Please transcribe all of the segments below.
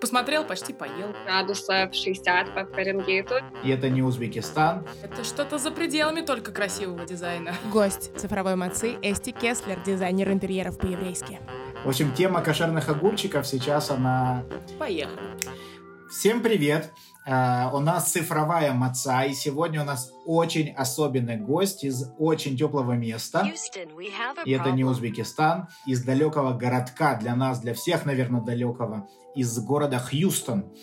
Посмотрел, почти поел. Градусов 60 по Фаренгейту. И это не Узбекистан. Это что-то за пределами только красивого дизайна. Гость цифровой мацы Эсти Кеслер, дизайнер интерьеров по-еврейски. В общем, тема кошерных огурчиков сейчас она... Поехали. Всем привет! Uh, у нас цифровая маца, и сегодня у нас очень особенный гость из очень теплого места. и это не Узбекистан, из далекого городка, для нас, для всех, наверное, далекого, из города Хьюстон.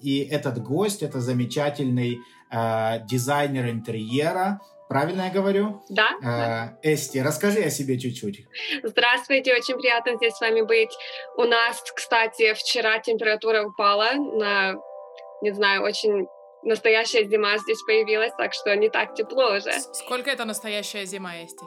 И этот гость — это замечательный uh, дизайнер интерьера, Правильно я говорю? Да. Э, Эсти, расскажи о себе чуть-чуть. Здравствуйте, очень приятно здесь с вами быть. У нас, кстати, вчера температура упала на не знаю, очень настоящая зима здесь появилась, так что не так тепло уже. Сколько это настоящая зима, Эсти?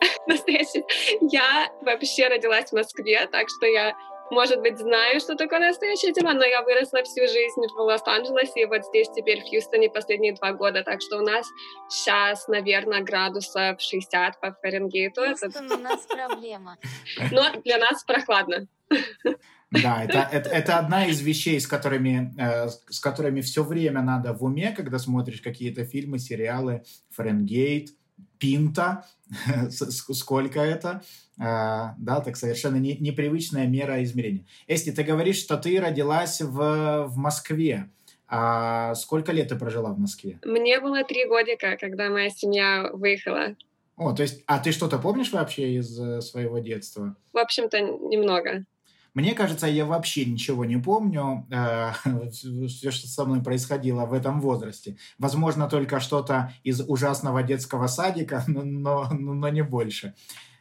Настоящая. Я вообще родилась в Москве, так что я, может быть, знаю, что такое настоящая зима, но я выросла всю жизнь в Лос-Анджелесе, и вот здесь теперь в Хьюстоне последние два года, так что у нас сейчас, наверное, градусов 60 по Фаренгейту. Хьюстон, у нас проблема. Но для нас прохладно. Да, это, это, это одна из вещей, с которыми, э, с которыми все время надо в уме, когда смотришь какие-то фильмы, сериалы, Фаренгейт, Пинта, сколько это, э, да, так совершенно не, непривычная мера измерения. Эсти, ты говоришь, что ты родилась в, в Москве. А сколько лет ты прожила в Москве? Мне было три годика, когда моя семья выехала. О, то есть, а ты что-то помнишь вообще из э, своего детства? В общем-то, немного. Мне кажется, я вообще ничего не помню, э, все, что со мной происходило в этом возрасте. Возможно, только что-то из ужасного детского садика, но, но, но не больше.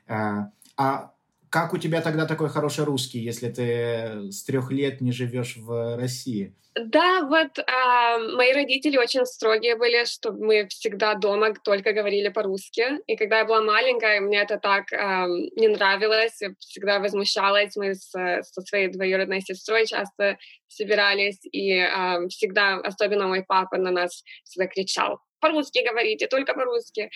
Э, а как у тебя тогда такой хороший русский, если ты с трех лет не живешь в России? Да, вот а, мои родители очень строгие были, чтобы мы всегда дома только говорили по-русски. И когда я была маленькая, мне это так а, не нравилось, я всегда возмущалась. Мы с, со своей двоюродной сестрой часто собирались, и а, всегда, особенно мой папа на нас всегда кричал, по-русски говорите, только по-русски.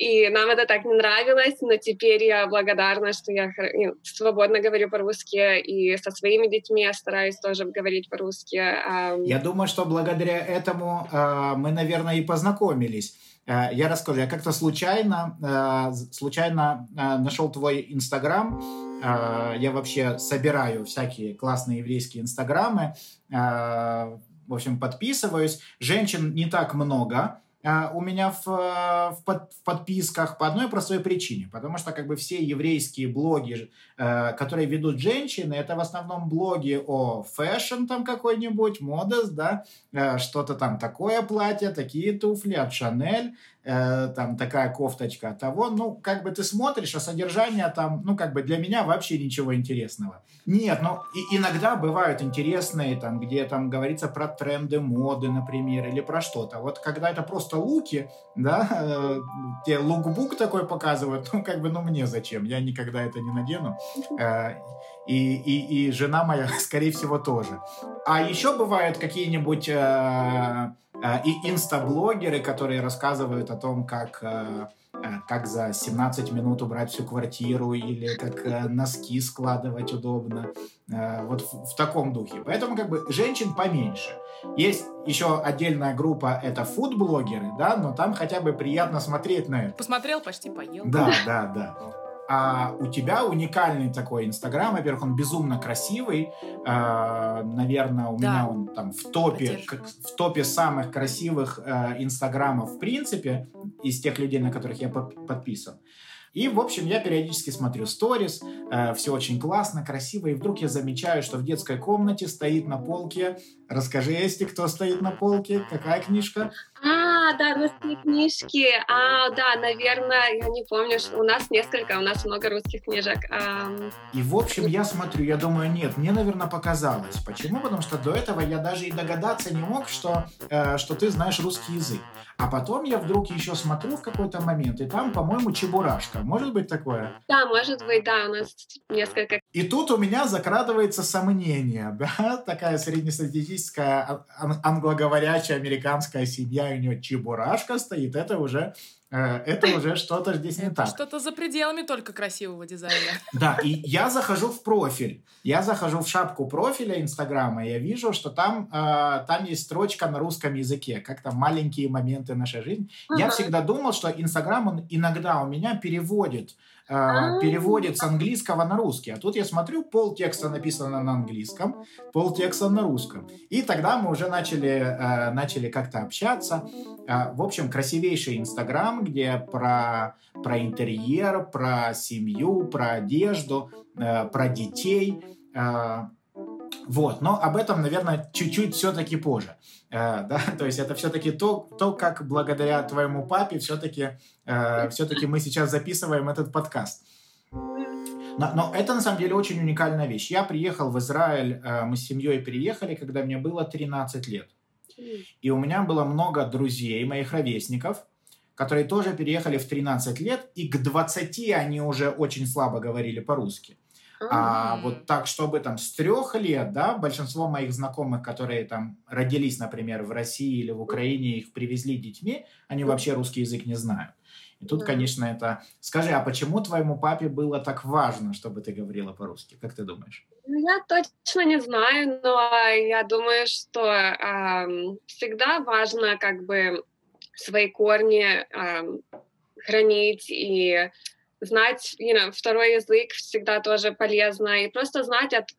И нам это так не нравилось, но теперь я благодарна, что я ну, свободно говорю по-русски, и со своими детьми я стараюсь тоже говорить по-русски. Я думаю, что благодаря этому э, мы, наверное, и познакомились. Э, я расскажу, я как-то случайно, э, случайно нашел твой Инстаграм. Я вообще собираю всякие классные еврейские Инстаграмы. В общем, подписываюсь. Женщин не так много, а, у меня в, в, под, в подписках по одной простой причине, потому что как бы все еврейские блоги, э, которые ведут женщины, это в основном блоги о fashion там какой-нибудь, modest, да, э, что-то там такое платье, такие туфли от Шанель, э, там такая кофточка от того, ну как бы ты смотришь, а содержание там, ну как бы для меня вообще ничего интересного. Нет, ну и иногда бывают интересные, там, где там говорится про тренды моды, например, или про что-то. Вот когда это просто луки, да, э, те лукбук такой показывают, ну, как бы, ну, мне зачем? Я никогда это не надену. Э, и, и, и жена моя, скорее всего, тоже. А еще бывают какие-нибудь э, и инстаблогеры, которые рассказывают о том, как... Э, Э, как за 17 минут убрать всю квартиру или как э, носки складывать удобно. Вот в, в таком духе. Поэтому как бы женщин поменьше. Есть еще отдельная группа, это фуд-блогеры, да, но там хотя бы приятно смотреть на это. Посмотрел, почти поел. Да, да, да. А у тебя уникальный такой Инстаграм. Во-первых, он безумно красивый. А, наверное, у да. меня он там в топе, в топе самых красивых э, Инстаграмов в принципе из тех людей, на которых я подписан. И, в общем, я периодически смотрю сторис, э, все очень классно, красиво, и вдруг я замечаю, что в детской комнате стоит на полке, расскажи, если кто стоит на полке, какая книжка? А, да, русские книжки. А, да, наверное, я не помню, что у нас несколько, у нас много русских книжек. А... И, в общем, я смотрю, я думаю, нет, мне, наверное, показалось. Почему? Потому что до этого я даже и догадаться не мог, что, э, что ты знаешь русский язык. А потом я вдруг еще смотрю в какой-то момент, и там, по-моему, чебурашка. Может быть такое? Да, может быть, да, у нас несколько. И тут у меня закрадывается сомнение, да, такая среднестатистическая англоговорящая американская семья, у нее чебурашка стоит, это уже э, это уже что-то здесь не так. что-то за пределами только красивого дизайна. Да, и я захожу в профиль. Я захожу в шапку профиля Инстаграма, и я вижу, что там, э, там есть строчка на русском языке, как там маленькие моменты нашей жизни. Я всегда думал, что Инстаграм, он иногда у меня переводит, э, А. переводит с английского на русский. А тут я смотрю, пол текста написано на английском, пол текста на русском. И тогда мы уже начали, э, начали как-то общаться. Э, в общем, красивейший Инстаграм, где про, про интерьер, про семью, про одежду, э, про детей. Э, вот, но об этом, наверное, чуть-чуть все-таки позже. Э, да? То есть это все-таки то, то, как благодаря твоему папе все-таки э, все-таки мы сейчас записываем этот подкаст. Но, но это на самом деле очень уникальная вещь. Я приехал в Израиль, э, мы с семьей переехали, когда мне было 13 лет. И у меня было много друзей, моих ровесников, которые тоже переехали в 13 лет, и к 20 они уже очень слабо говорили по-русски. А вот так, чтобы там с трех лет, да, большинство моих знакомых, которые там родились, например, в России или в Украине, их привезли детьми, они вообще русский язык не знают. И тут, Да. конечно, это... Скажи, а почему твоему папе было так важно, чтобы ты говорила по-русски? Как ты думаешь? Ну, Я точно не знаю, но я думаю, что ам, всегда важно как бы свои корни ам, хранить и знать, you know, второй язык всегда тоже полезно, и просто знать, от,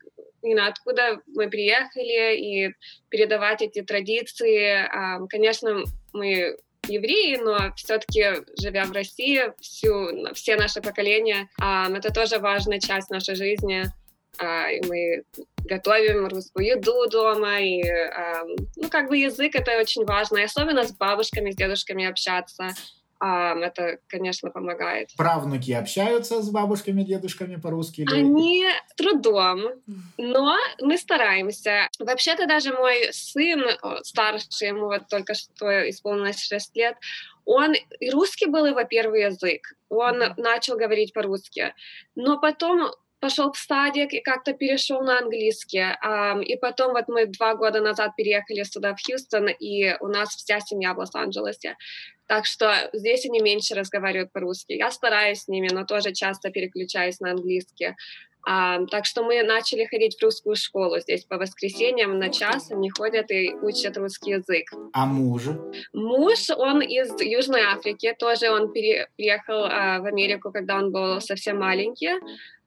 you know, откуда мы приехали, и передавать эти традиции. Ам, Конечно, мы евреи, но все-таки, живя в России, всю, все наши поколения, ам, это тоже важная часть нашей жизни. А, и мы готовим русскую еду дома, и, ам, ну, как бы язык это очень важно, и особенно с бабушками, с дедушками общаться, это, конечно, помогает. Правнуки общаются с бабушками, дедушками по-русски? Или... Они трудом, но мы стараемся. Вообще-то даже мой сын, о, старший, ему вот только что исполнилось 6 лет, он и русский был его первый язык. Он начал говорить по-русски. Но потом пошел в садик и как-то перешел на английский. И потом вот мы два года назад переехали сюда, в Хьюстон, и у нас вся семья в Лос-Анджелесе. Так что здесь они меньше разговаривают по-русски. Я стараюсь с ними, но тоже часто переключаюсь на английский. А, так что мы начали ходить в русскую школу здесь по воскресеньям на час. Они ходят и учат русский язык. А муж? Муж, он из Южной Африки, тоже он пере- приехал а, в Америку, когда он был совсем маленький.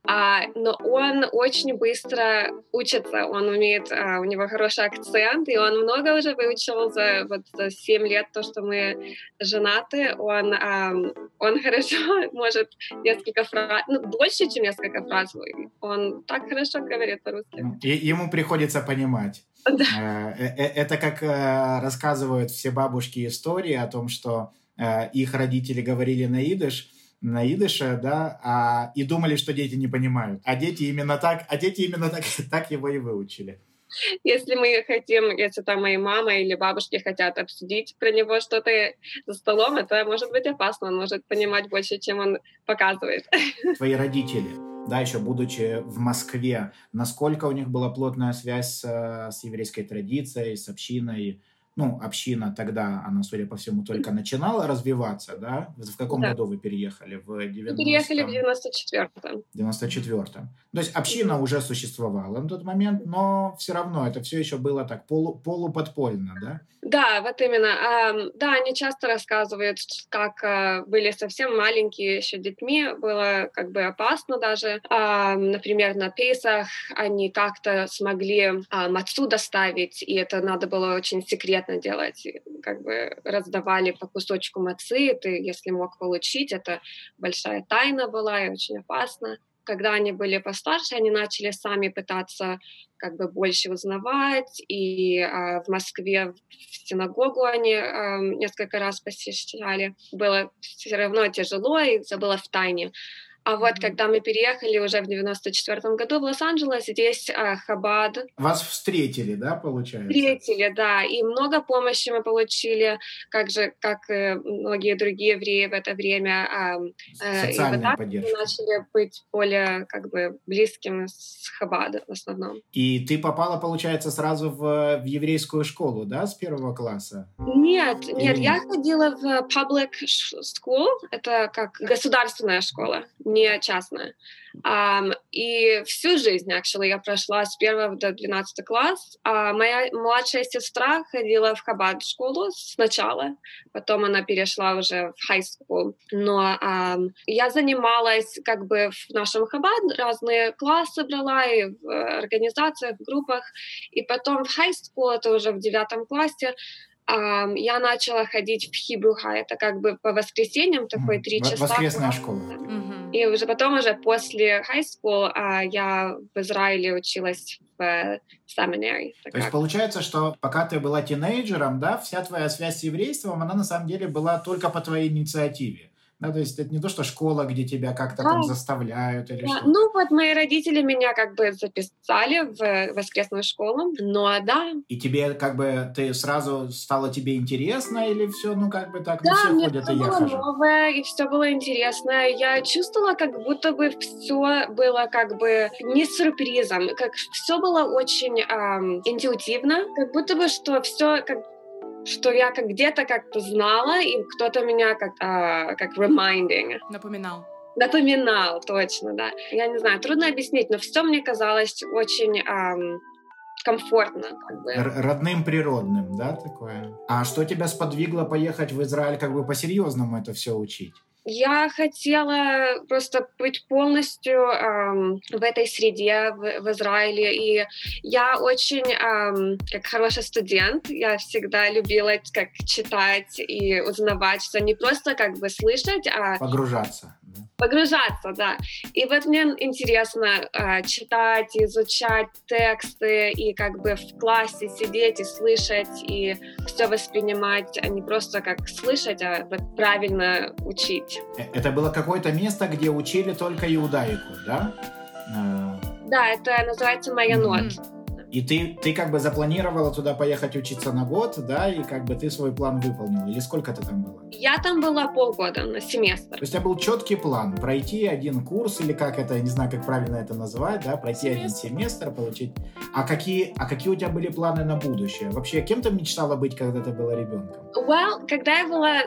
А, но он очень быстро учится, он умеет, а, у него хороший акцент, и он много уже выучил за, вот, за 7 лет, то, что мы женаты. Он, ам, он хорошо может несколько фраз, ну, больше, чем несколько фраз. Он так хорошо говорит по-русски. И ему приходится понимать. Да. Э, э, Это как э, рассказывают все бабушки истории о том, что э, их родители говорили на идыш, на идыше, да, а, и думали, что дети не понимают. А дети именно так, а дети именно так, так его и выучили. Если мы хотим, если там мои мама или бабушки хотят обсудить про него что-то за столом, это может быть опасно. Он может понимать больше, чем он показывает. Твои родители, да, еще будучи в Москве, насколько у них была плотная связь с, э, с еврейской традицией, с общиной? Ну, община тогда, она, судя по всему, только начинала развиваться, да? В каком Да. году вы переехали? В 90 Мы переехали в 94-м. 94-м. То есть община уже существовала на тот момент, но все равно это все еще было так полу, полуподпольно, да? Да, вот именно. Да, они часто рассказывают, как а, были совсем маленькие еще детьми, было как бы опасно даже. Например, на Песах они как-то смогли мацу доставить, и это надо было очень секретно делать. И Как бы раздавали по кусочку мацы, ты, если мог получить, это большая тайна была и очень опасно. Когда они были постарше, они начали сами пытаться как бы больше узнавать. И а, в Москве в синагогу они а, несколько раз посещали. Было все равно тяжело, и это было в тайне. А вот когда мы переехали уже в 94 году в Лос-Анджелес, здесь э, Хабад. Вас встретили, да, получается? Встретили, да, и много помощи мы получили, как же, как и многие другие евреи в это время. Э, Социальная и поддержка. Мы начали быть более как бы близким с Хабадом в основном. И ты попала, получается, сразу в, в еврейскую школу, да, с первого класса? Нет, Или нет, я ходила в public school, это как государственная школа, не частная. Um, и всю жизнь, actually, я прошла с первого до 12 класс. А моя младшая сестра ходила в Хабад школу сначала, потом она перешла уже в high school. Но um, я занималась как бы в нашем Хабад, разные классы брала и в организациях, в группах. И потом в high school, это уже в девятом классе, Um, я начала ходить в Хибруха, это как бы по воскресеньям такой три часа. Воскресная школа. Mm-hmm. И уже потом, уже после high school, uh, я в Израиле училась в семинаре. То есть получается, что пока ты была тинейджером, да, вся твоя связь с еврейством, она на самом деле была только по твоей инициативе. Да, то есть это не то, что школа, где тебя как-то да. там заставляют или да. что. Ну вот мои родители меня как бы записали в воскресную школу, но да. И тебе как бы ты сразу стало тебе интересно или все, ну как бы так, да, ну все ходят все и я было хожу. новое и все было интересно. Я чувствовала, как будто бы все было как бы не сюрпризом, как все было очень эм, интуитивно, как будто бы что все как что я как где-то как-то знала, и кто-то меня как, а, как reminding. Напоминал. Напоминал, точно, да. Я не знаю, трудно объяснить, но все мне казалось очень ам, комфортно. Как бы. Родным природным, да, такое? А что тебя сподвигло поехать в Израиль как бы по-серьезному это все учить? Я хотела просто быть полностью эм, в этой среде в, в Израиле, и я очень, эм, как хороший студент, я всегда любила как читать и узнавать, что не просто как бы слышать, а погружаться погружаться, да. И вот мне интересно э, читать, изучать тексты и как бы в классе сидеть и слышать и все воспринимать, а не просто как слышать, а вот правильно учить. Э, это было какое-то место, где учили только иудаику, да? Э, да, это называется Майонот. Mm-hmm. И ты, ты как бы запланировала туда поехать учиться на год, да, и как бы ты свой план выполнила? Или сколько ты там была? Я там была полгода на семестр. То есть у тебя был четкий план пройти один курс, или как это, я не знаю, как правильно это называть, да, пройти семестр. один семестр, получить. А какие, а какие у тебя были планы на будущее? Вообще, кем ты мечтала быть, когда ты была ребенком? Well, когда я была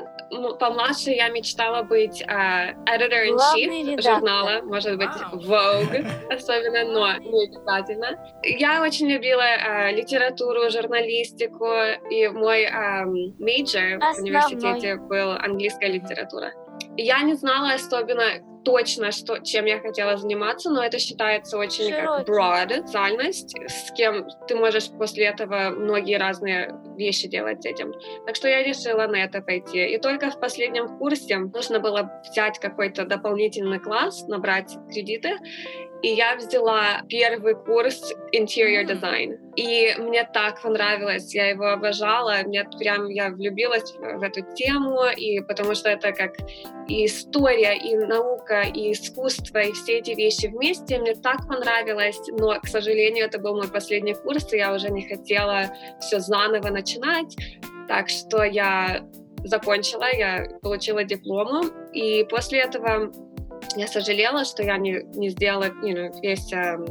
помладше, я мечтала быть uh, editor-in-chief журнала, может быть, wow. Vogue особенно, но не обязательно. Я очень любила э, литературу, журналистику, и мой э, major в университете был английская литература. Я не знала особенно точно, что, чем я хотела заниматься, но это считается очень как broad, специальность, с кем ты можешь после этого многие разные вещи делать с этим. Так что я решила на это пойти. И только в последнем курсе нужно было взять какой-то дополнительный класс, набрать кредиты, и я взяла первый курс Interior Design. И мне так понравилось, я его обожала, мне прям я влюбилась в эту тему, и потому что это как и история, и наука, и искусство, и все эти вещи вместе. Мне так понравилось, но, к сожалению, это был мой последний курс, и я уже не хотела все заново начинать. Так что я закончила, я получила диплом, и после этого я сожалела, что я не, не сделала you know, весь эм,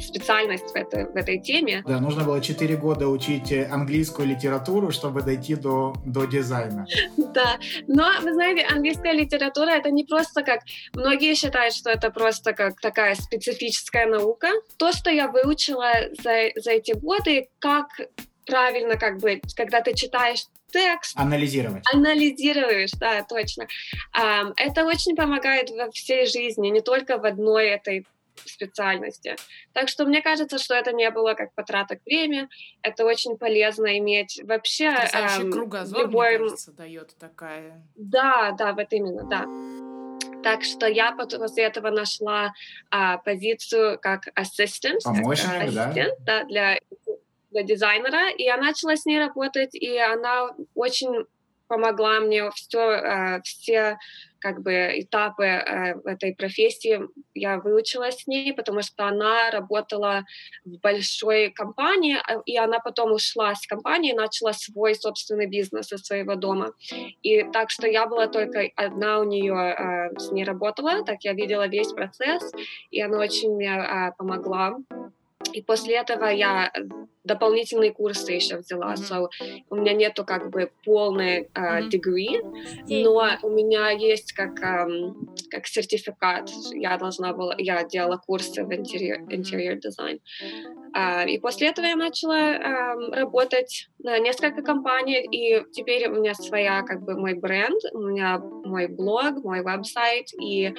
специальность в этой, в этой теме. Да, нужно было 4 года учить э, английскую литературу, чтобы дойти до, до дизайна. Да, но, вы знаете, английская литература — это не просто как... Многие считают, что это просто как такая специфическая наука. То, что я выучила за, за эти годы, как правильно как бы, когда ты читаешь текст. Анализировать. Анализируешь, да, точно. Это очень помогает во всей жизни, не только в одной этой специальности. Так что мне кажется, что это не было как потраток времени, это очень полезно иметь вообще... Эм, кругозор, любой... мне кажется, дает такая... Да, да, вот именно, да. Так что я после этого нашла а, позицию как ассистент, Помощник, как ассистент да? Да, для для дизайнера, и я начала с ней работать, и она очень помогла мне все, э, все как бы этапы э, этой профессии я выучила с ней, потому что она работала в большой компании, а, и она потом ушла с компании и начала свой собственный бизнес из своего дома. И так что я была только одна у нее э, с ней работала, так я видела весь процесс, и она очень мне э, помогла. И после этого я дополнительные курсы еще взяла. Mm-hmm. So, у меня нету как бы полный uh, mm-hmm. degree, но у меня есть как, um, как сертификат. Я должна была, я делала курсы в интерьер, interior design. Uh, и после этого я начала работать на несколько компаний, и теперь у меня своя как бы мой бренд, у меня мой блог, мой веб-сайт, и,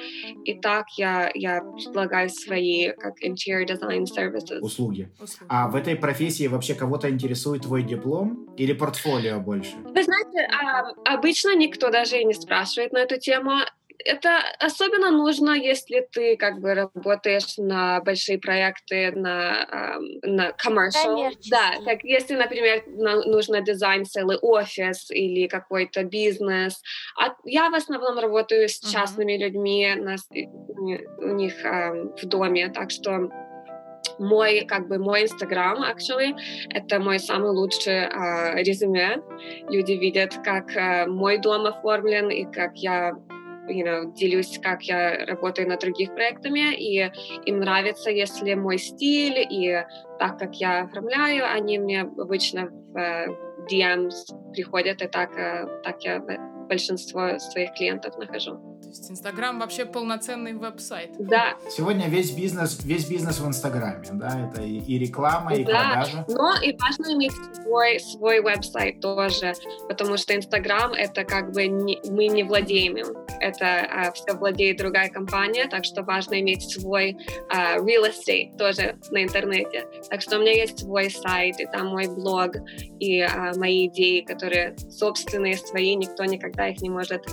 и так я, я предлагаю свои как interior design services. Услуги. Услуги. А в этой профессии вообще кого-то интересует твой диплом или портфолио больше? Вы знаете, а, обычно никто даже и не спрашивает на эту тему. Это особенно нужно, если ты как бы работаешь на большие проекты, на, на commercial. Да, как если, например, нужно дизайн целый офис или какой-то бизнес. А я в основном работаю с частными uh-huh. людьми на, у них в доме, так что мой, как бы, мой Инстаграм, actually, это мой самый лучший uh, резюме. Люди видят, как uh, мой дом оформлен и как я you know, делюсь, как я работаю над других проектами, и им нравится, если мой стиль и так, как я оформляю, они мне обычно в uh, DMs приходят, и так, uh, так я большинство своих клиентов нахожу. То есть Инстаграм вообще полноценный веб-сайт. Да. Сегодня весь бизнес, весь бизнес в Инстаграме, да, это и, и реклама, и да, продажа. но и важно иметь свой, свой веб-сайт тоже, потому что Инстаграм это как бы не, мы не владеем им, это а, все владеет другая компания, так что важно иметь свой а, real estate тоже на интернете. Так что у меня есть свой сайт, и там мой блог, и а, мои идеи, которые собственные свои, никто никогда никогда их не может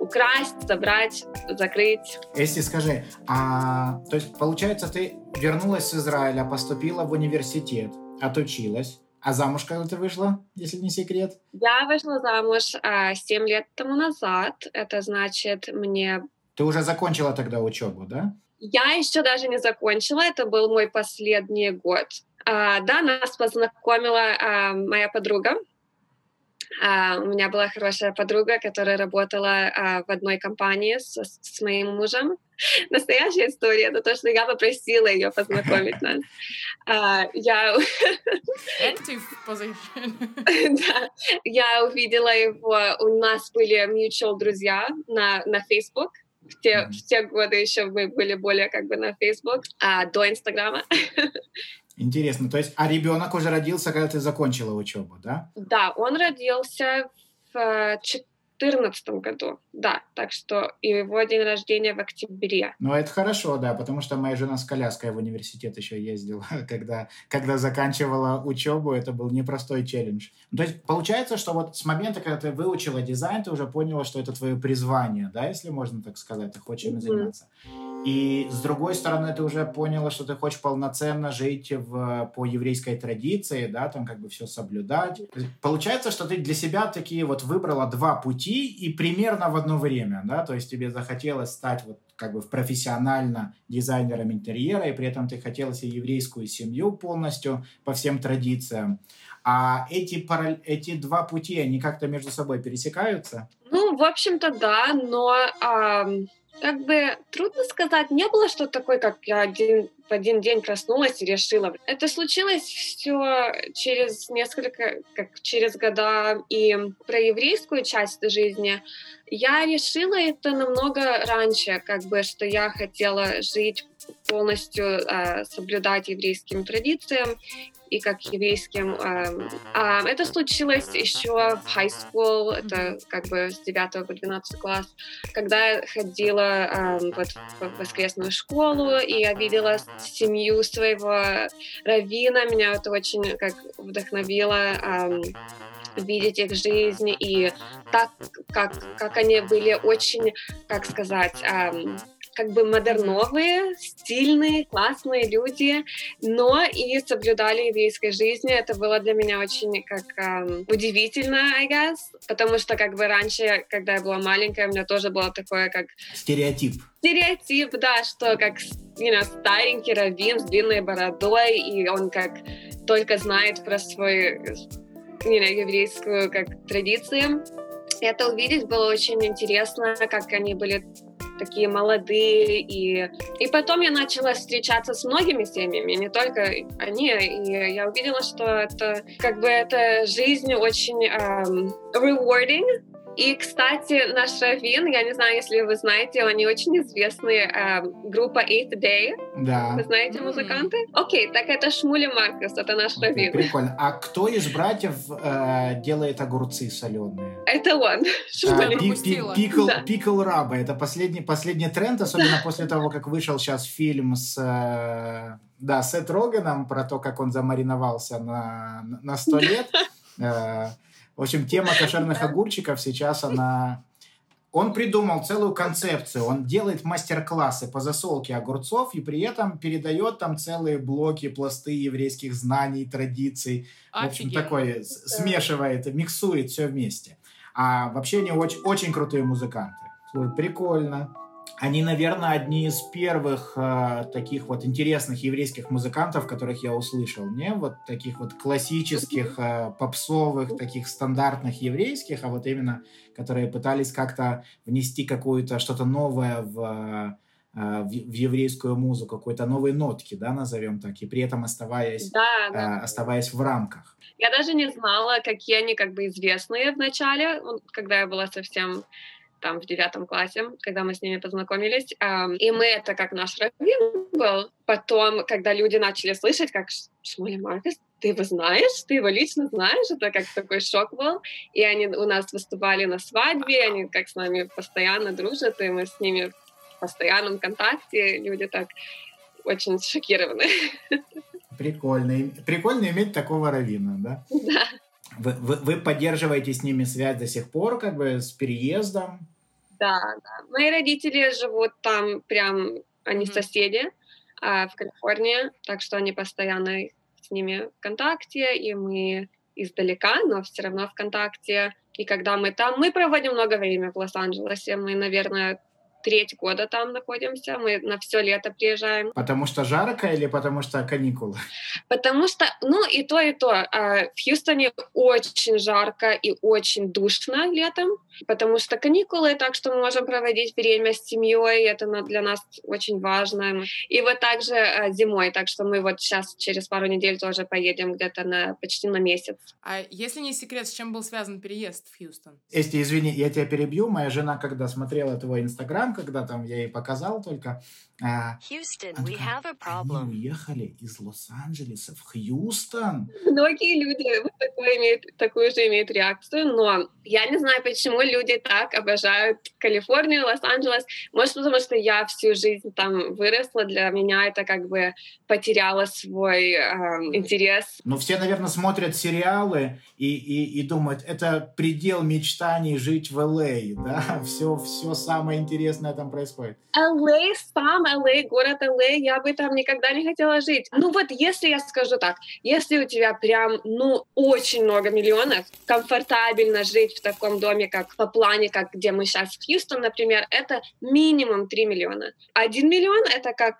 украсть, забрать, закрыть. Если скажи, а, то есть получается ты вернулась с Израиля, поступила в университет, отучилась, а замуж когда ты вышла, если не секрет? Я вышла замуж а, 7 лет тому назад. Это значит мне... Ты уже закончила тогда учебу, да? Я еще даже не закончила. Это был мой последний год. А, да, нас познакомила а, моя подруга. Uh, у меня была хорошая подруга, которая работала uh, в одной компании с, с моим мужем. Настоящая история, это то, что я попросила ее познакомить нас. Uh, я... Active position. да, я увидела его, у нас были mutual друзья на, на Facebook, в те, в те годы еще мы были более как бы на Facebook, а, до Инстаграма. Интересно. То есть, а ребенок уже родился, когда ты закончила учебу, да? Да, он родился в 2014 году, да, так что его день рождения в октябре. Ну, это хорошо, да, потому что моя жена с коляской в университет еще ездила, когда, когда заканчивала учебу, это был непростой челлендж. То есть, получается, что вот с момента, когда ты выучила дизайн, ты уже поняла, что это твое призвание, да, если можно так сказать, ты хочешь им заниматься. И с другой стороны, ты уже поняла, что ты хочешь полноценно жить в, по еврейской традиции, да, там как бы все соблюдать. Получается, что ты для себя такие вот выбрала два пути и примерно в одно время, да, то есть тебе захотелось стать вот как бы профессионально дизайнером интерьера, и при этом ты хотела себе еврейскую семью полностью по всем традициям. А эти, параль... эти два пути, они как-то между собой пересекаются? Ну, в общем-то, да, но... Эм как бы трудно сказать, не было что такое, как я один, в один день проснулась и решила. Это случилось все через несколько, как через года, и про еврейскую часть жизни я решила это намного раньше, как бы, что я хотела жить полностью э, соблюдать еврейским традициям и как еврейским. Э, э, это случилось еще в high school, это как бы с 9 по 12 класс, когда я ходила э, вот в воскресную школу, и я видела семью своего равина, меня это очень как вдохновило. Э, видеть их жизнь и так, как, как они были очень, как сказать, эм, как бы модерновые, стильные, классные люди, но и соблюдали еврейской жизни. Это было для меня очень как эм, удивительно, I guess, потому что как бы раньше, когда я была маленькая, у меня тоже было такое как... Стереотип. Стереотип, да, что как you know, старенький раввин с длинной бородой, и он как только знает про свою you know, еврейскую как традицию. Это увидеть было очень интересно, как они были такие молодые. И, и потом я начала встречаться с многими семьями, не только они. И я увидела, что это как бы эта жизнь очень um, rewarding, и, кстати, наш Равин, я не знаю, если вы знаете, они очень известные, э, группа Eighth Day. Да. Вы знаете музыканты? Окей, так это Шмули Маркус, это наш Окей, Равин. Прикольно. А кто из братьев э, делает огурцы соленые? Это он, А, Шмули. пропустила. Пикл Да. пикл раба. Это последний, последний тренд, особенно после того, как вышел сейчас фильм с... э, Да, Сет Роганом про то, как он замариновался на, на 100 лет. В общем, тема кошерных огурчиков сейчас она... Он придумал целую концепцию. Он делает мастер-классы по засолке огурцов и при этом передает там целые блоки, пласты еврейских знаний, традиций. В общем, с- смешивает, миксует все вместе. А вообще они очень, очень крутые музыканты. Прикольно. Они, наверное, одни из первых э, таких вот интересных еврейских музыкантов, которых я услышал. Не вот таких вот классических, э, попсовых, таких стандартных еврейских, а вот именно, которые пытались как-то внести какую-то что-то новое в, э, в, в еврейскую музыку, какой-то новые нотки, да, назовем так, и при этом оставаясь, Да, э, да. оставаясь в рамках. Я даже не знала, какие они как бы известные в начале, когда я была совсем там в девятом классе, когда мы с ними познакомились. И мы, это как наш раввин был. Потом, когда люди начали слышать, как Ш- Шмули Маркес, ты его знаешь, ты его лично знаешь, это как такой шок был. И они у нас выступали на свадьбе, они как с нами постоянно дружат, и мы с ними в постоянном контакте. Люди так очень шокированы. Прикольно. Прикольно иметь такого равина, да? Да. Вы, вы, вы поддерживаете с ними связь до сих пор, как бы с переездом? Да, да. Мои родители живут там прям, они Мгм. соседи а, в Калифорнии, так что они постоянно с ними в контакте, и мы издалека, но все равно в контакте. И когда мы там, мы проводим много времени в Лос-Анджелесе, мы, наверное, треть года там находимся, мы на все лето приезжаем. Потому что жарко или потому что каникулы? Потому что, ну, и то, и то. А, В Хьюстоне очень жарко и очень душно летом, потому что каникулы, так что мы можем проводить время с семьей, это для нас очень важно. И вот также а, зимой, так что мы вот сейчас через пару недель тоже поедем где-то на почти на месяц. А если не секрет, с чем был связан переезд в Хьюстон? Эсти, извини, я тебя перебью. Моя жена, когда смотрела твой инстаграм, когда там я ей показал только, а, она we have a они problem. уехали из Лос-Анджелеса в Хьюстон. Многие люди вот такое имеют, такую же имеют реакцию, но я не знаю, почему люди так обожают Калифорнию, Лос-Анджелес. Может, потому что я всю жизнь там выросла, для меня это как бы потеряло свой эм, интерес. Но все, наверное, смотрят сериалы и, и, и думают, это предел мечтаний жить в Л.А., да? Все, все самое интересное там происходит. LA, сам LA, город LA, я бы там никогда не хотела жить. Ну вот, если я скажу так, если у тебя прям, ну, очень много миллионов, комфортабельно жить в таком доме, как по плане, как где мы сейчас в Хьюстон, например, это минимум 3 миллиона. Один миллион — это как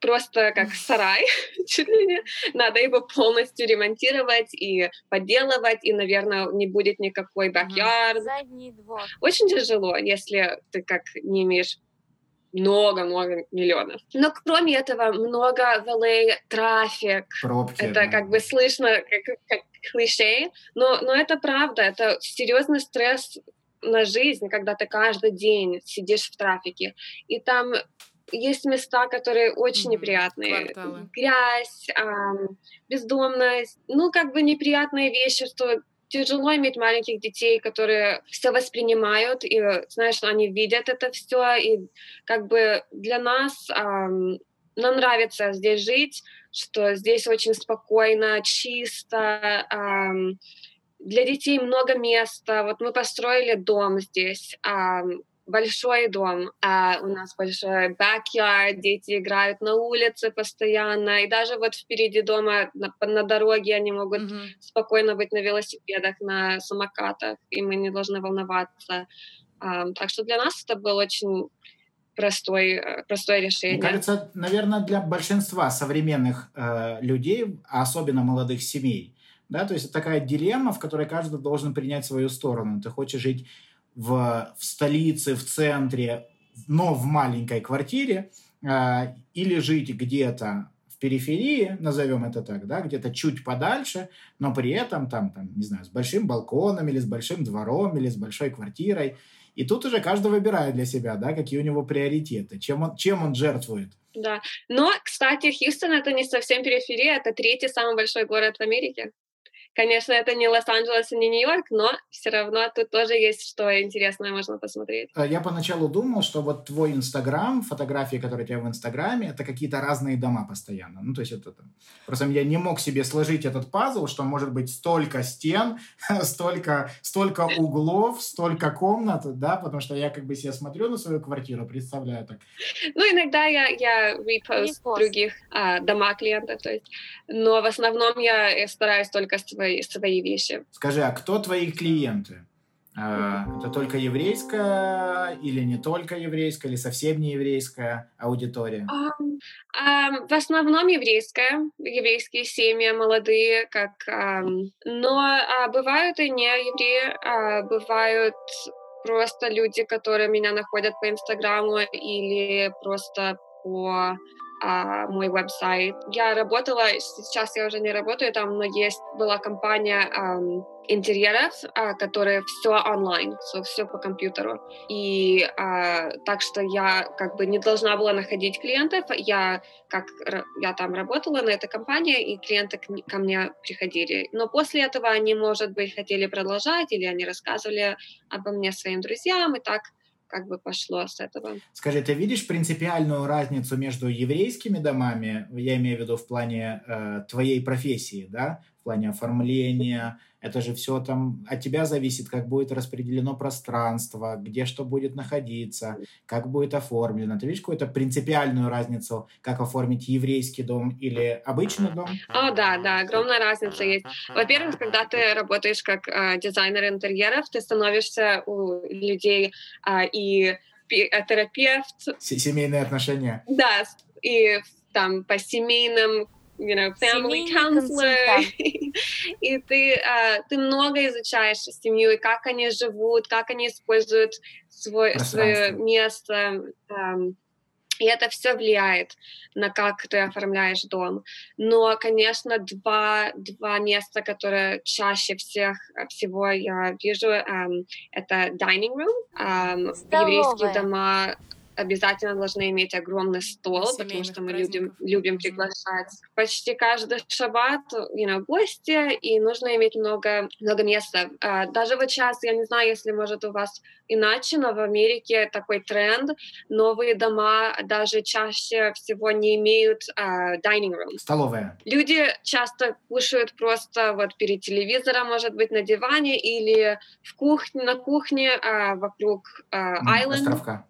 просто как сарай, чуть ли не. Надо его полностью ремонтировать и подделывать, и, наверное, не будет никакой бэк Задний двор. очень тяжело, если ты как не имеешь много-много миллионов. Но кроме этого, много в LA трафик. Пробки. Это да. как бы слышно как, как клише, но, но это правда, это серьезный стресс на жизнь, когда ты каждый день сидишь в трафике. И там есть места, которые очень Мгм, неприятные. кварталы. Грязь, ам, бездомность. Ну, как бы неприятные вещи, что тяжело иметь маленьких детей, которые все воспринимают, и, знаешь, они видят это все, и как бы для нас ам, нам нравится здесь жить, что здесь очень спокойно, чисто, ам, для детей много места. Вот мы построили дом здесь, ам, большой дом, а у нас большой backyard, дети играют на улице постоянно, и даже вот впереди дома на, на дороге они могут mm-hmm. спокойно быть на велосипедах, на самокатах, и мы не должны волноваться. А, так что для нас это было очень простой, э, простое решение. Мне кажется, наверное, для большинства современных э, людей, а особенно молодых семей, да, то есть это такая дилемма, в которой каждый должен принять свою сторону. Ты хочешь жить в, в столице, в центре, но в маленькой квартире, э, или жить где-то в периферии, назовем это так, да, где-то чуть подальше, но при этом там, там, не знаю, с большим балконом или с большим двором или с большой квартирой. И тут уже каждый выбирает для себя, да, какие у него приоритеты, чем он, чем он жертвует. Да, но, кстати, Хьюстон это не совсем периферия, это третий самый большой город в Америке. Конечно, это не Лос-Анджелес и не Нью-Йорк, но все равно тут тоже есть что интересное можно посмотреть. Э, я поначалу думал, что вот твой Инстаграм, фотографии, которые у тебя в Инстаграме, это какие-то разные дома постоянно. Ну, то есть это... Просто я не мог себе сложить этот пазл, что может быть столько стен, столько, столько углов, столько комнат, да, потому что я как бы себе смотрю на свою квартиру, представляю так. Ну, иногда я, я репост других а, дома клиентов, то есть, но в основном я стараюсь только свои, свои вещи. Скажи, а кто твои клиенты? А, это только еврейская или не только еврейская, или совсем не еврейская аудитория? В основном еврейская, еврейские семьи, молодые, как, но uh, бывают и не евреи, uh, бывают просто люди, которые меня находят по Инстаграму или просто по а, мой веб-сайт. Я работала, сейчас я уже не работаю там, но есть была компания um, интерьеров, а, которая все онлайн, so, все по компьютеру. И а, так что я как бы не должна была находить клиентов. Я как я там работала на этой компании, и клиенты ко мне приходили. Но после этого они, может быть, хотели продолжать, или они рассказывали обо мне своим друзьям, и так как бы пошло с этого. Скажи, ты видишь принципиальную разницу между еврейскими домами, я имею в виду в плане э, твоей профессии, да, плане оформления, это же все там от тебя зависит, как будет распределено пространство, где что будет находиться, как будет оформлено. Ты видишь какую-то принципиальную разницу, как оформить еврейский дом или обычный дом? О, да, да, огромная разница есть. Во-первых, когда ты работаешь как э, дизайнер интерьеров, ты становишься у людей э, и терапевт. Семейные отношения. Да, и там по семейным you know, family counselor, и ты, uh, ты много изучаешь семью, и как они живут, как они используют свой, свое место, um, и это все влияет на как ты оформляешь дом. Но, конечно, два, два места, которые чаще всех, всего я вижу, um, это dining room, um, еврейские дома обязательно должны иметь огромный стол, потому что мы любим, любим приглашать почти каждый шаббат you know, гости, и нужно иметь много, много места. Uh, даже вот сейчас, я не знаю, если, может, у вас иначе, но в Америке такой тренд, новые дома даже чаще всего не имеют uh, dining room. Столовая. Люди часто кушают просто вот перед телевизором, может быть, на диване или в кухне, на кухне uh, вокруг uh, island. Островка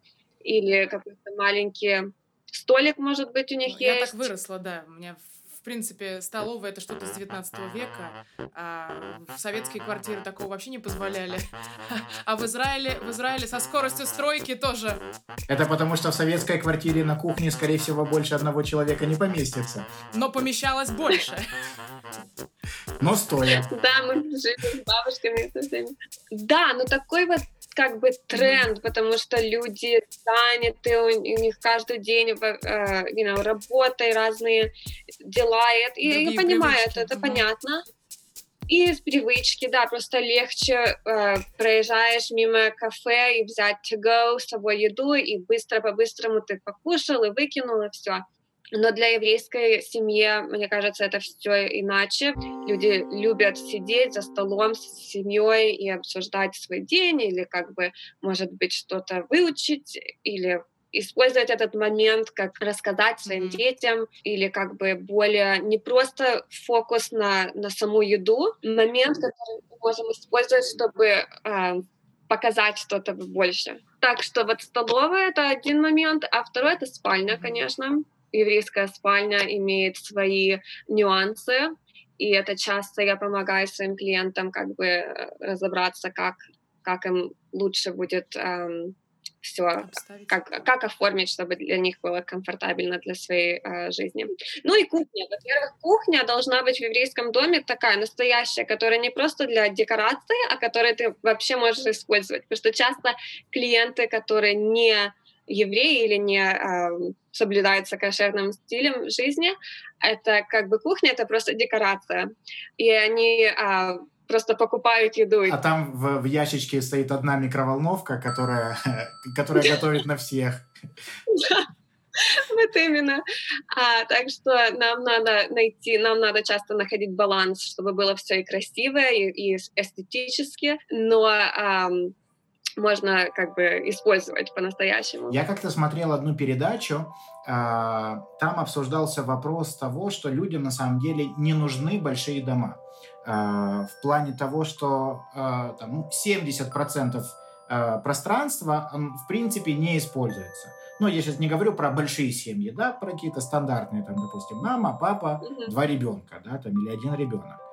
или какой-то маленький столик, может быть, у них ну, есть. Я так выросла, да. У меня в принципе, столовая это что-то с 19 века. А в советские квартиры такого вообще не позволяли. А в Израиле, в Израиле со скоростью стройки тоже. Это потому, что в советской квартире на кухне, скорее всего, больше одного человека не поместится. Но помещалось больше. Но стоя. Да, мы жили с бабушками со всеми. Да, ну такой вот как бы тренд, потому что люди заняты, у, у них каждый день uh, you know, работа и разные дела. И Другие я понимаю, это, это понятно. И с привычки, да, просто легче э, проезжаешь мимо кафе и взять to go с собой еду, и быстро по-быстрому ты покушал и выкинул, и все. Но для еврейской семьи, мне кажется, это все иначе. Люди любят сидеть за столом с семьей и обсуждать свой день, или как бы, может быть, что-то выучить, или использовать этот момент, как рассказать своим mm-hmm. детям, или как бы более не просто фокус на, на саму еду, момент, который мы можем использовать, чтобы э, показать что-то больше. Так что вот столовая — это один момент, а второй — это спальня, конечно. Еврейская спальня имеет свои нюансы, и это часто я помогаю своим клиентам как бы э, разобраться, как, как им лучше будет эм, все, как, как оформить, чтобы для них было комфортабельно для своей э, жизни. Ну и кухня. Во-первых, кухня должна быть в еврейском доме такая настоящая, которая не просто для декорации, а которую ты вообще можешь использовать. Потому что часто клиенты, которые не евреи или не э, соблюдаются кошерным стилем жизни, это как бы кухня, это просто декорация. И они э, просто покупают еду. А там в, в ящичке стоит одна микроволновка, которая, которая готовит на всех. Вот именно. А, так что нам надо найти, нам надо часто находить баланс, чтобы было все и красивое, и, и эстетически, но можно как бы использовать по-настоящему. Я как-то смотрел одну передачу, а, там обсуждался вопрос того, что людям на самом деле не нужны большие дома. А, в плане того, что а, там, 70% ну, пространства в принципе не используется. Но я сейчас не говорю про большие семьи, да, про какие-то стандартные, там, допустим, мама, папа, mm-hmm. два ребенка, да, там, или один ребенок.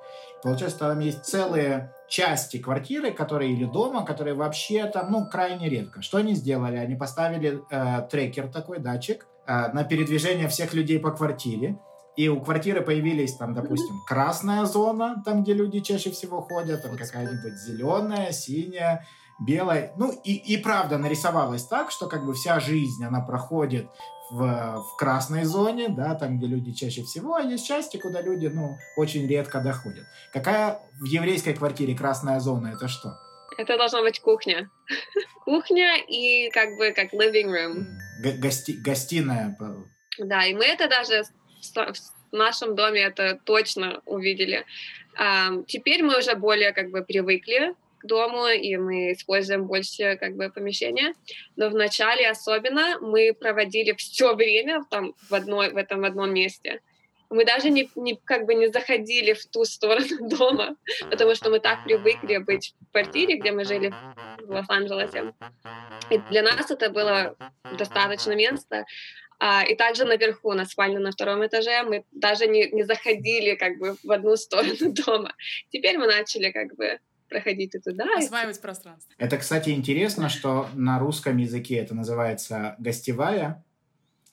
Получается, там есть целые части квартиры, которые или дома, которые вообще там, ну, крайне редко. Что они сделали? Они поставили э, трекер такой, датчик, э, на передвижение всех людей по квартире. И у квартиры появились там, допустим, красная зона, там, где люди чаще всего ходят, там какая-нибудь зеленая, синяя, белая. Ну и, и правда нарисовалось так, что как бы вся жизнь, она проходит в, в красной зоне, да, там, где люди чаще всего, а есть части, куда люди, ну, очень редко доходят. Какая в еврейской квартире красная зона, это что? Это должна быть кухня. Кухня и как бы как living room. Гости, гостиная. Да, и мы это даже в нашем доме это точно увидели. Теперь мы уже более как бы привыкли к дому, и мы используем больше как бы помещения. Но в начале особенно мы проводили все время там в, одной, в этом одном месте. Мы даже не, не, как бы не заходили в ту сторону дома, потому что мы так привыкли быть в квартире, где мы жили в Лос-Анджелесе. И для нас это было достаточно места. А, и также наверху, на спальне на втором этаже, мы даже не, не заходили как бы в одну сторону дома. Теперь мы начали как бы проходить и туда. Осваивать пространство. Это, кстати, интересно, что на русском языке это называется гостевая,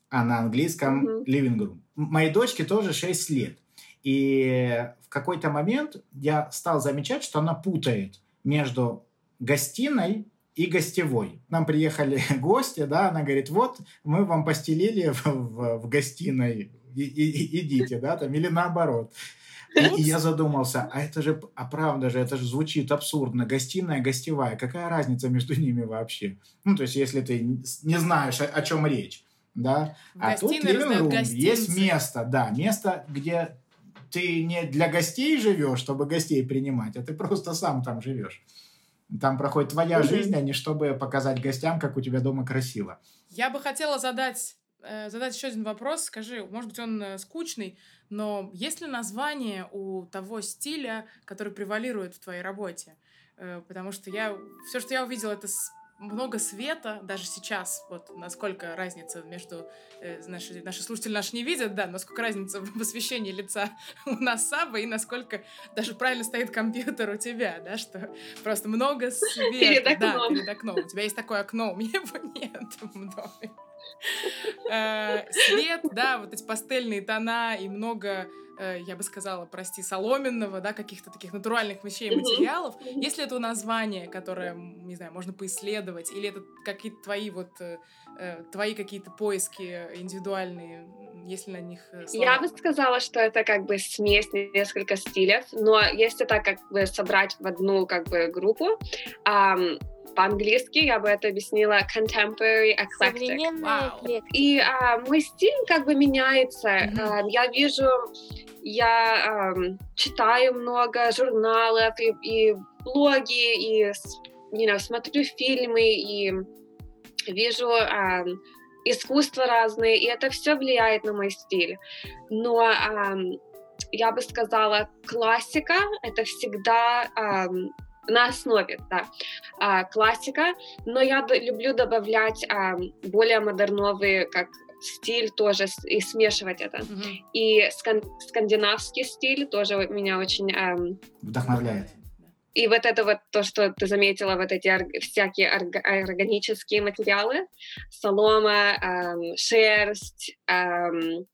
а на английском mm-hmm. living room. Моей дочке тоже 6 лет. И в какой-то момент я стал замечать, что она путает между гостиной и гостевой. Нам приехали гости, да, она говорит, вот мы вам постелили в, в, в гостиной, и, и, идите, да, там, или наоборот. И, и я задумался, а это же, а правда же, это же звучит абсурдно, гостиная, гостевая, какая разница между ними вообще? Ну, то есть, если ты не знаешь, о, о чем речь, да, а тут room, есть место, да, место, где ты не для гостей живешь, чтобы гостей принимать, а ты просто сам там живешь. Там проходит твоя жизнь, а не чтобы показать гостям, как у тебя дома красиво. Я бы хотела задать, задать еще один вопрос. Скажи, может быть, он э, скучный, но есть ли название у того стиля, который превалирует в твоей работе? Э, потому что я все, что я увидела, это много света, даже сейчас, вот насколько разница между, э, наши, наши слушатели наши не видят, да, насколько разница в освещении лица у нас Саба и насколько даже правильно стоит компьютер у тебя, да, что просто много света. Перед окном. Да, перед окном. У тебя есть такое окно, у меня его нет в доме. Э, свет, да, вот эти пастельные тона и много я бы сказала, прости, соломенного, да, каких-то таких натуральных вещей и материалов. Есть ли это название, которое, не знаю, можно поисследовать, или это какие-то твои вот, э, э, твои какие-то поиски индивидуальные, если на них слова? Я бы сказала, что это как бы смесь несколько стилей, но если так как бы собрать в одну как бы группу, um, по-английски я бы это объяснила contemporary eclectic. Wow. И а, мой стиль как бы меняется. Mm-hmm. А, я вижу я эм, читаю много журналов и, и блоги, и you know, смотрю фильмы, и вижу эм, искусства разные, и это все влияет на мой стиль. Но эм, я бы сказала, классика — это всегда эм, на основе, да, а, классика, но я люблю добавлять а, более модерновые, как стиль тоже и смешивать это. Мгм. И скан- скандинавский стиль тоже меня очень... ам, Вдохновляет. и вот это вот то, что ты заметила, вот эти орг- всякие орг- органические материалы, солома, ам, шерсть, ам,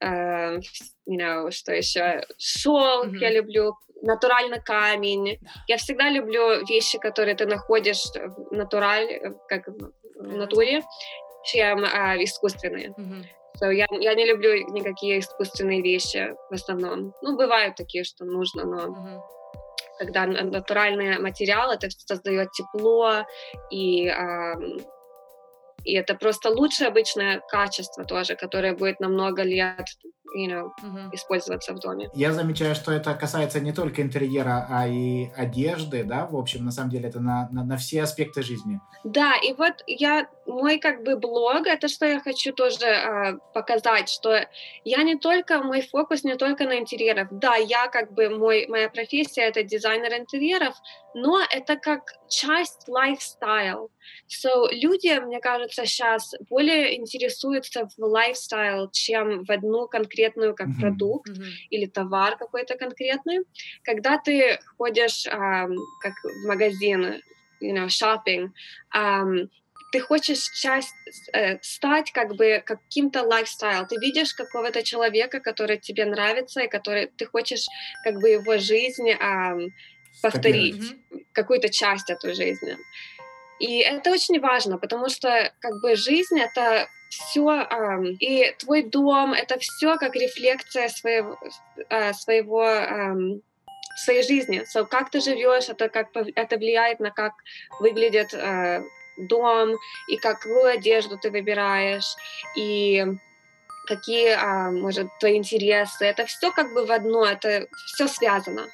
ам, you know, что еще, шелк Мгм. я люблю, натуральный камень. Я всегда люблю вещи, которые ты находишь в натураль, э, как в натуре, чем а, искусственные. Мгм. So, я, я не люблю никакие искусственные вещи в основном. Ну, бывают такие, что нужно, но Мгм. когда на- натуральный материал, это создает тепло, и, ам, и это просто лучшее обычное качество тоже, которое будет на много лет you know, Мгм. использоваться в доме. Я замечаю, что это касается не только интерьера, а и одежды, да, в общем, на самом деле это на, на, на все аспекты жизни. Да, и вот я, мой как бы блог, это что я хочу тоже а, показать, что я не только, мой фокус не только на интерьерах. Да, я как бы, мой, моя профессия это дизайнер интерьеров, но это как часть lifestyle. So, люди, мне кажется, сейчас более интересуются в lifestyle, чем в одну конкретную как Мгм. продукт Мгм. или товар какой-то конкретный. Когда ты ходишь ам, как в магазин, you know, shopping, ам, ты хочешь часть э, стать как бы каким-то лайфстайл. Ты видишь какого-то человека, который тебе нравится, и который ты хочешь как бы его жизнь ам, повторить Мгм. какую-то часть этой жизни. И это очень важно, потому что как бы жизнь это все, и твой дом это все как рефлекция своего, а, своего ам, своей жизни. So, как ты живешь, это как это влияет на как выглядит а, дом и какую одежду ты выбираешь и какие, а, может, твои интересы. Это все как бы в одно, это все связано.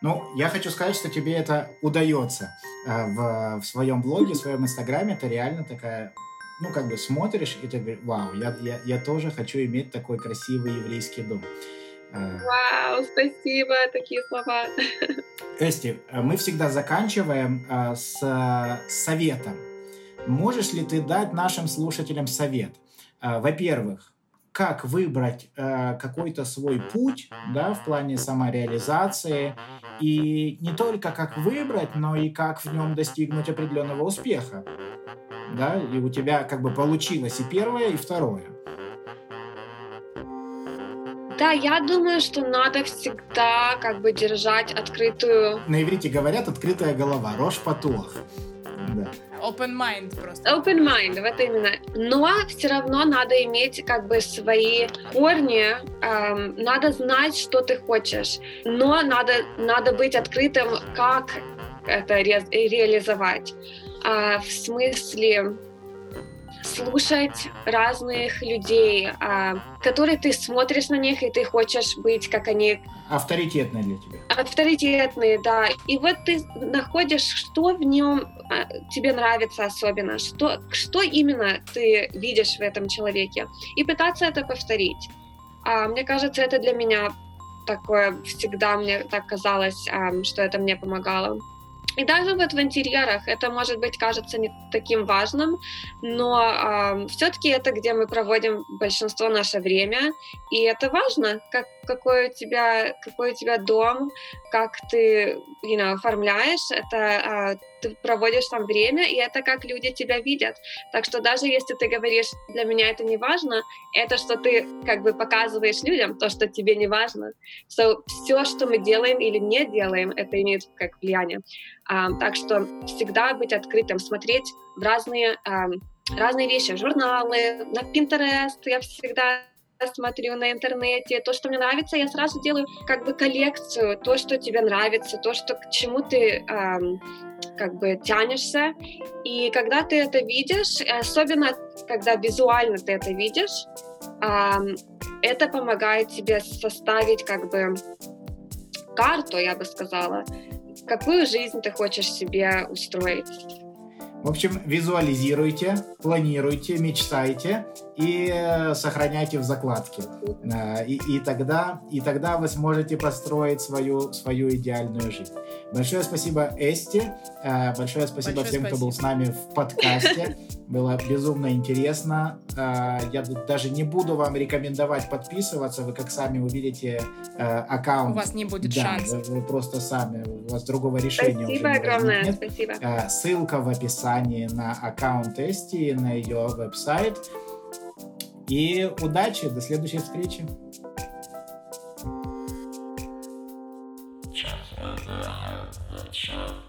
Ну, я хочу сказать, что тебе это удается э, в, в своем блоге, в своем инстаграме. Это реально такая, ну, как бы смотришь, и ты говоришь, вау, я, я, я тоже хочу иметь такой красивый еврейский дом. Э, Вау, спасибо, такие слова. Эсти, мы всегда заканчиваем э, с э, советом. Можешь ли ты дать нашим слушателям совет? Во-первых, как выбрать какой-то свой путь, да, в плане самореализации, и не только как выбрать, но и как в нем достигнуть определенного успеха, да, и у тебя как бы получилось и первое, и второе. Да, я думаю, что надо всегда как бы держать открытую На иврите говорят «открытая голова», «рожь потух». Да. Open mind просто. open mind, вот именно. Но все равно надо иметь как бы свои корни, эм, надо знать, что ты хочешь, но надо, надо быть открытым, как это ре- реализовать. А, в смысле слушать разных людей, а, которые ты смотришь на них, и ты хочешь быть, как они Авторитетная для тебя. авторитетные, да. И вот ты находишь, что в нем а, тебе нравится особенно, что, что именно ты видишь в этом человеке, и пытаться это повторить. А, мне кажется, это для меня такое всегда мне так казалось, ам, что это мне помогало. И даже вот в интерьерах это, может быть, кажется не таким важным, но все-таки это где мы проводим большинство наше время, и это важно, как, какой, у тебя, какой у тебя дом, как ты you know, оформляешь, это а, ты проводишь там время, и это как люди тебя видят. Так что даже если ты говоришь, для меня это не важно, это что ты как бы показываешь людям, то, что тебе не важно. So, все, что мы делаем или не делаем, это имеет как влияние. А, так что всегда быть открытым, смотреть в разные, а, разные вещи, журналы, на Pinterest я всегда смотрю на интернете, то, что мне нравится, я сразу делаю как бы коллекцию, то, что тебе нравится, то, что к чему ты эм, как бы тянешься. И когда ты это видишь, особенно когда визуально ты это видишь, эм, это помогает тебе составить как бы карту, я бы сказала, какую жизнь ты хочешь себе устроить. В общем, визуализируйте, планируйте, мечтайте и э, сохраняйте в закладке. Э, И, и тогда, и тогда вы сможете построить свою, свою идеальную жизнь. Большое спасибо, Эсти. Э, Большое спасибо Большое всем, кто был с спасибо. нами в подкасте. Было безумно интересно. Я даже не буду вам рекомендовать подписываться. Вы как сами увидите аккаунт. У вас не будет да, шанса. Вы, вы просто сами, у вас другого решения уже Спасибо не огромное, возникнет. спасибо. Ссылка в описании на аккаунт Эсти, на ее веб-сайт. И удачи, до следующей встречи. Ciao.